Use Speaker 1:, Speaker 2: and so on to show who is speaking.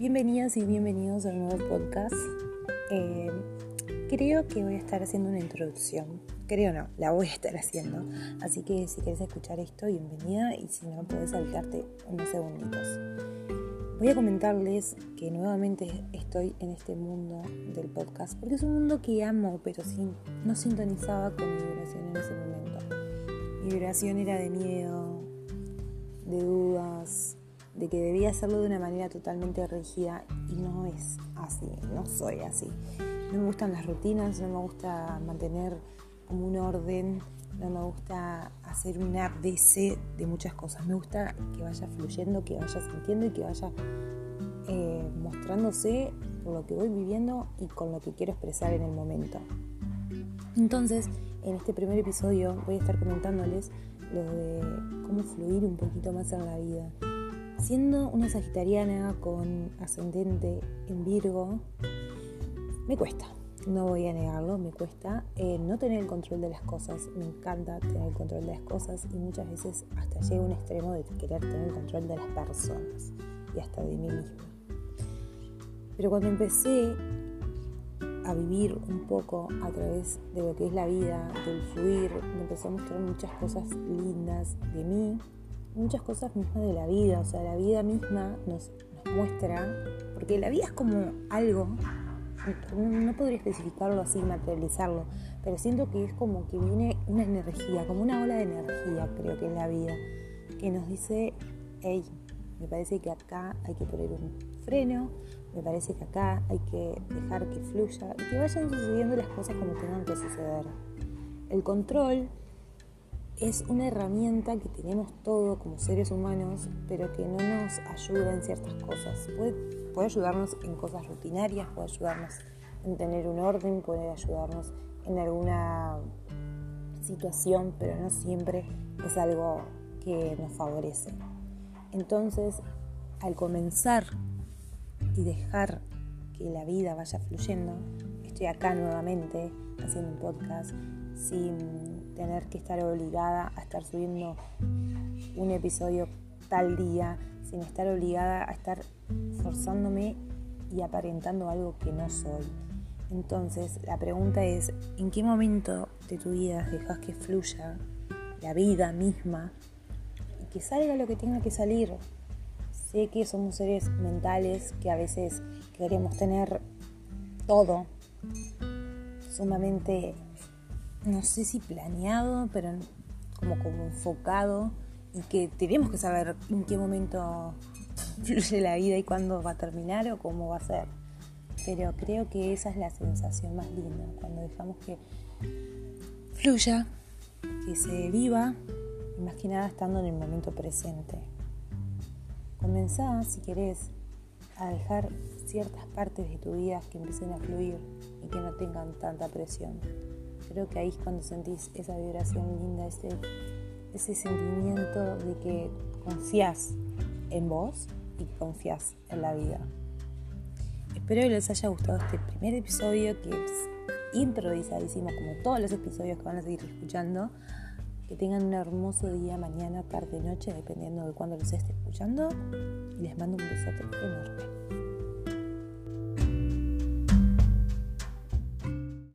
Speaker 1: Bienvenidas y bienvenidos a un nuevo podcast. Eh, creo que voy a estar haciendo una introducción. Creo no, la voy a estar haciendo. Así que si quieres escuchar esto, bienvenida y si no, puedes saltarte unos segunditos. Voy a comentarles que nuevamente estoy en este mundo del podcast porque es un mundo que amo, pero sin, no sintonizaba con mi vibración en ese momento. Mi vibración era de miedo, de dudas, de que debía hacerlo de una manera totalmente rígida y no es así, no soy así. No me gustan las rutinas, no me gusta mantener como un orden, no me gusta hacer un ABC de muchas cosas. Me gusta que vaya fluyendo, que vaya sintiendo y que vaya eh, mostrándose por lo que voy viviendo y con lo que quiero expresar en el momento. Entonces, en este primer episodio voy a estar comentándoles lo de cómo fluir un poquito más en la vida Siendo una sagitariana con ascendente en Virgo, me cuesta, no voy a negarlo, me cuesta eh, no tener el control de las cosas. Me encanta tener el control de las cosas y muchas veces hasta llega a un extremo de querer tener el control de las personas y hasta de mí misma. Pero cuando empecé a vivir un poco a través de lo que es la vida, del fluir, me empezó a mostrar muchas cosas lindas de mí muchas cosas mismas de la vida, o sea, la vida misma nos, muestra, porque la vida es como algo, no, podría especificarlo así, materializarlo, pero siento que es como que viene una energía, como una ola de energía, creo que es la vida, que nos dice, hey, me parece que acá hay que poner un freno, me parece que acá hay que dejar que fluya y que vayan sucediendo las cosas como tengan que suceder. El control es una herramienta que tenemos todo como seres humanos, pero que no nos ayuda en ciertas cosas. Puede, puede ayudarnos en cosas rutinarias, puede ayudarnos en tener un orden, puede ayudarnos en alguna situación, pero no siempre es algo que nos favorece. Entonces, al comenzar y dejar que la vida vaya fluyendo, estoy acá nuevamente haciendo un podcast sin tener que estar obligada a estar subiendo un episodio tal día, sin estar obligada a estar forzándome y aparentando algo que no soy. Entonces, la pregunta es, ¿en qué momento de tu vida dejas que fluya la vida misma y que salga lo que tenga que salir? Sé que somos seres mentales que a veces queremos tener todo sumamente no sé si planeado, pero como, enfocado y que tenemos que saber en qué momento fluye la vida y cuándo va a terminar o cómo va a ser. Pero creo que esa es la sensación más linda, cuando dejamos que fluya, que se viva y más que nada estando en el momento presente. Comenzá, si querés, a dejar ciertas partes de tu vida que empiecen a fluir y que no tengan tanta presión creo que ahí es cuando sentís esa vibración linda, ese, ese sentimiento de que confías en vos y confías en la vida. Espero que les haya gustado este primer episodio que es improvisadísimo como todos los episodios que van a seguir escuchando. Que tengan un hermoso día, mañana, tarde, noche, dependiendo de cuándo los esté escuchando. Y les mando un besote enorme.